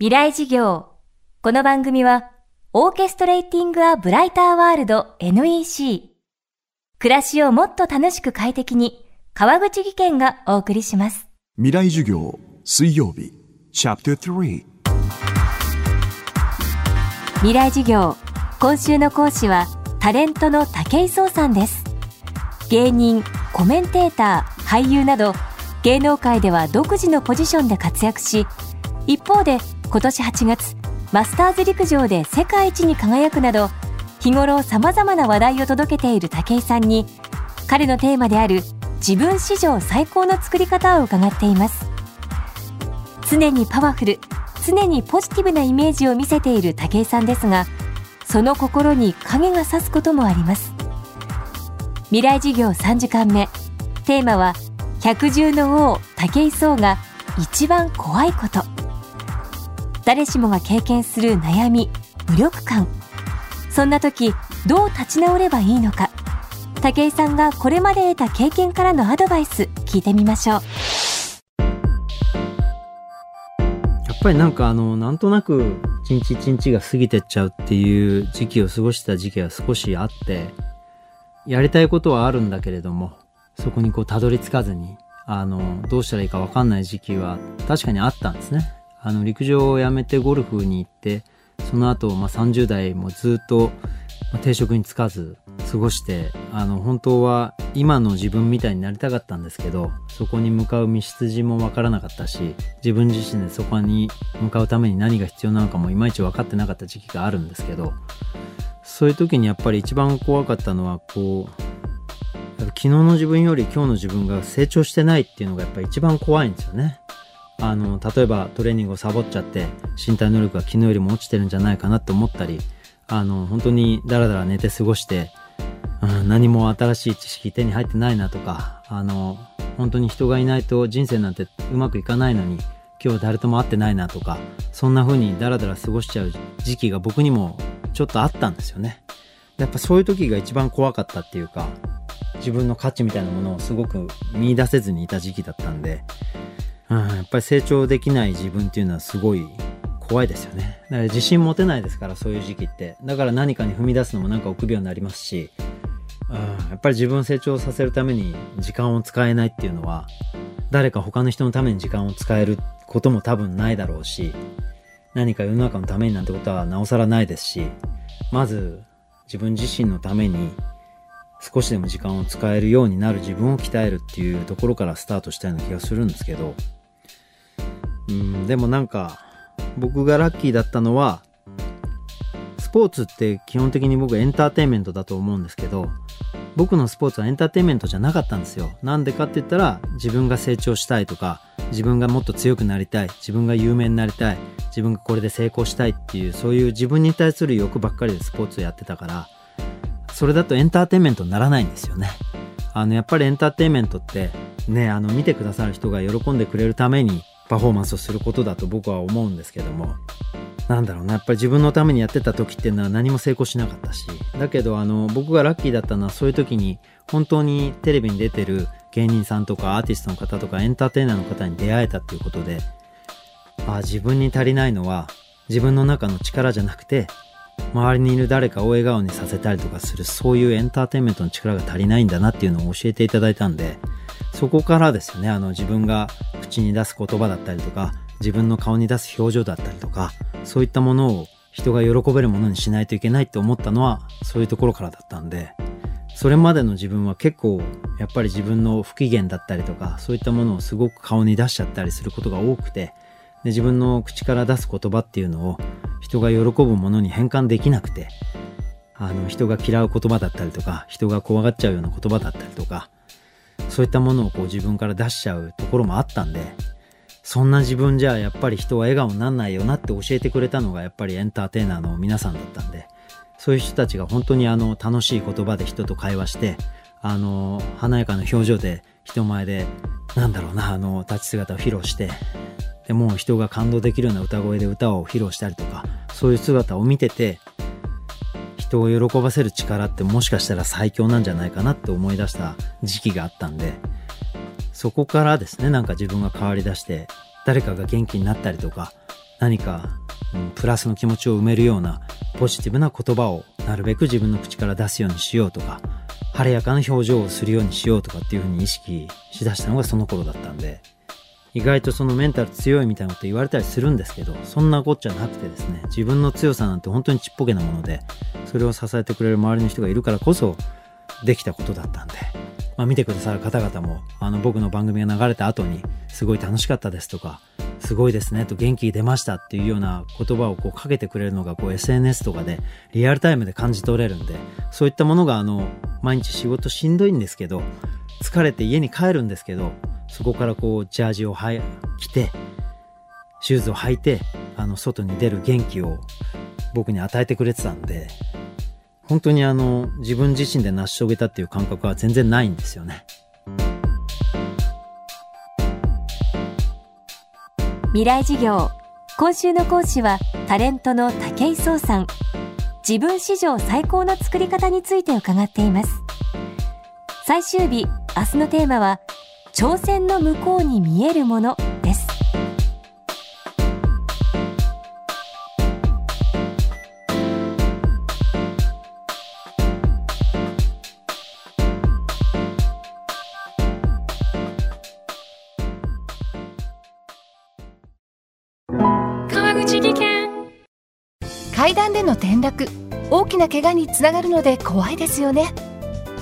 未来事業。この番組は、オーケストレーティング・ア・ブライター・ワールド NEC。暮らしをもっと楽しく快適に、川口義賢がお送りします。未来授業水曜日チャプター3未来事業。今週の講師は、タレントの武井壮さんです。芸人、コメンテーター、俳優など、芸能界では独自のポジションで活躍し、一方で今年8月マスターズ陸上で世界一に輝くなど日頃さまざまな話題を届けている武井さんに彼のテーマである自分史上最高の作り方を伺っています。常にパワフル常にポジティブなイメージを見せている武井さんですがその心に影が差すこともあります。未来事業3時間目テーマは百獣の王武井壮が一番怖いこと。誰しもが経験する悩み無力感。そんな時どう立ち直ればいいのか。武井さんがこれまで得た経験からのアドバイス聞いてみましょう。やっぱりなんかあの、なんとなく一日一日が過ぎてっちゃうっていう時期を過ごした時期が少しあって、やりたいことはあるんだけれども、そこにこうたどり着かずに、あの、どうしたらいいかわかんない時期は確かにあったんですね。あの、陸上を辞めてゴルフに行って、その後、まあ、30代もずっと、定職に就かず過ごして、あの、本当は今の自分みたいになりたかったんですけど、そこに向かう道筋もわからなかったし、自分自身でそこに向かうために何が必要なのかもいまいち分かってなかった時期があるんですけど、そういう時にやっぱり一番怖かったのは、こう、昨日の自分より今日の自分が成長してないっていうのがやっぱり一番怖いんですよね。あの、例えばトレーニングをサボっちゃって身体能力が昨日よりも落ちてるんじゃないかなって思ったり、あの、本当にダラダラ寝て過ごして、うん何も新しい知識手に入ってないなとか、あの、本当に人がいないと人生なんてうまくいかないのに、今日誰とも会ってないなとか、そんな風にダラダラ過ごしちゃう時期が僕にもちょっとあったんですよね。やっぱそういう時が一番怖かったっていうか、自分の価値みたいなものをすごく見出せずにいた時期だったんで、うん、やっぱり成長できない自分っていうのはすごい怖いですよね。だから自信持てないですから、そういう時期って。だから何かに踏み出すのもなんか臆病になりますし、うん、やっぱり自分を成長させるために時間を使えないっていうのは、誰か他の人のために時間を使えることも多分ないだろうし、何か世の中のためになんてことはなおさらないですし、まず自分自身のために少しでも時間を使えるようになる自分を鍛えるっていうところからスタートしたような気がするんですけど、うん、でもなんか、僕がラッキーだったのは、スポーツって基本的に僕エンターテインメントだと思うんですけど、僕のスポーツはエンターテインメントじゃなかったんですよ。なんでかって言ったら、自分が成長したいとか、自分がもっと強くなりたい、自分が有名になりたい、自分がこれで成功したいっていう、そういう自分に対する欲ばっかりでスポーツをやってたから、それだとエンターテインメントにならないんですよね。あの、やっぱりエンターテインメントって、ね、あの、見てくださる人が喜んでくれるためにパフォーマンスをすることだと僕は思うんですけども、なんだろうな、やっぱり自分のためにやってた時っていうのは何も成功しなかったし、だけどあの、僕がラッキーだったのはそういう時に、本当にテレビに出てる芸人さんとかアーティストの方とかエンターテイナーの方に出会えたっていうことで、あ自分に足りないのは自分の中の力じゃなくて、周りにいる誰かを笑顔にさせたりとかする、そういうエンターテインメントの力が足りないんだなっていうのを教えていただいたんで、そこからですね、あの自分が口に出す言葉だったりとか、自分の顔に出す表情だったりとか、そういったものを人が喜べるものにしないといけないって思ったのは、そういうところからだったんで、それまでの自分は結構、やっぱり自分の不機嫌だったりとか、そういったものをすごく顔に出しちゃったりすることが多くて、で自分の口から出す言葉っていうのを人が喜ぶものに変換できなくて、あの人が嫌う言葉だったりとか、人が怖がっちゃうような言葉だったりとか、そういったものをこう自分から出しちゃうところもあったんで、そんな自分じゃやっぱり人は笑顔になんないよなって教えてくれたのがやっぱりエンターテイナーの皆さんだったんで、そういう人たちが本当にあの楽しい言葉で人と会話して、あの華やかな表情で人前で、なんだろうな、あの立ち姿を披露して、でもう人が感動できるような歌声で歌を披露したりとか、そういう姿を見てて、人を喜ばせる力ってもしかしたら最強なんじゃないかなって思い出した時期があったんで、そこからですね、なんか自分が変わり出して、誰かが元気になったりとか、何か、うん、プラスの気持ちを埋めるようなポジティブな言葉をなるべく自分の口から出すようにしようとか、晴れやかな表情をするようにしようとかっていうふうに意識しだしたのがその頃だったんで、意外とそのメンタル強いみたいなこと言われたりするんですけど、そんなこっちゃなくてですね、自分の強さなんて本当にちっぽけなもので、それを支えてくれる周りの人がいるからこそできたことだったんで、まあ、見てくださる方々も、あの僕の番組が流れた後に、すごい楽しかったですとか、すごいですねと元気出ましたっていうような言葉をこうかけてくれるのがこう SNS とかでリアルタイムで感じ取れるんで、そういったものがあの、毎日仕事しんどいんですけど、疲れて家に帰るんですけど、そこからこうジャージをはい着て、シューズを履いて、あの、外に出る元気を僕に与えてくれてたんで、本当にあの、自分自身で成し遂げたっていう感覚は全然ないんですよね。未来事業。今週の講師はタレントの武井壮さん。自分史上最高の作り方について伺っています。最終日、明日のテーマは、挑戦の向こうに見えるものです。川口技研。階段での転落。大きな怪我につながるので怖いですよね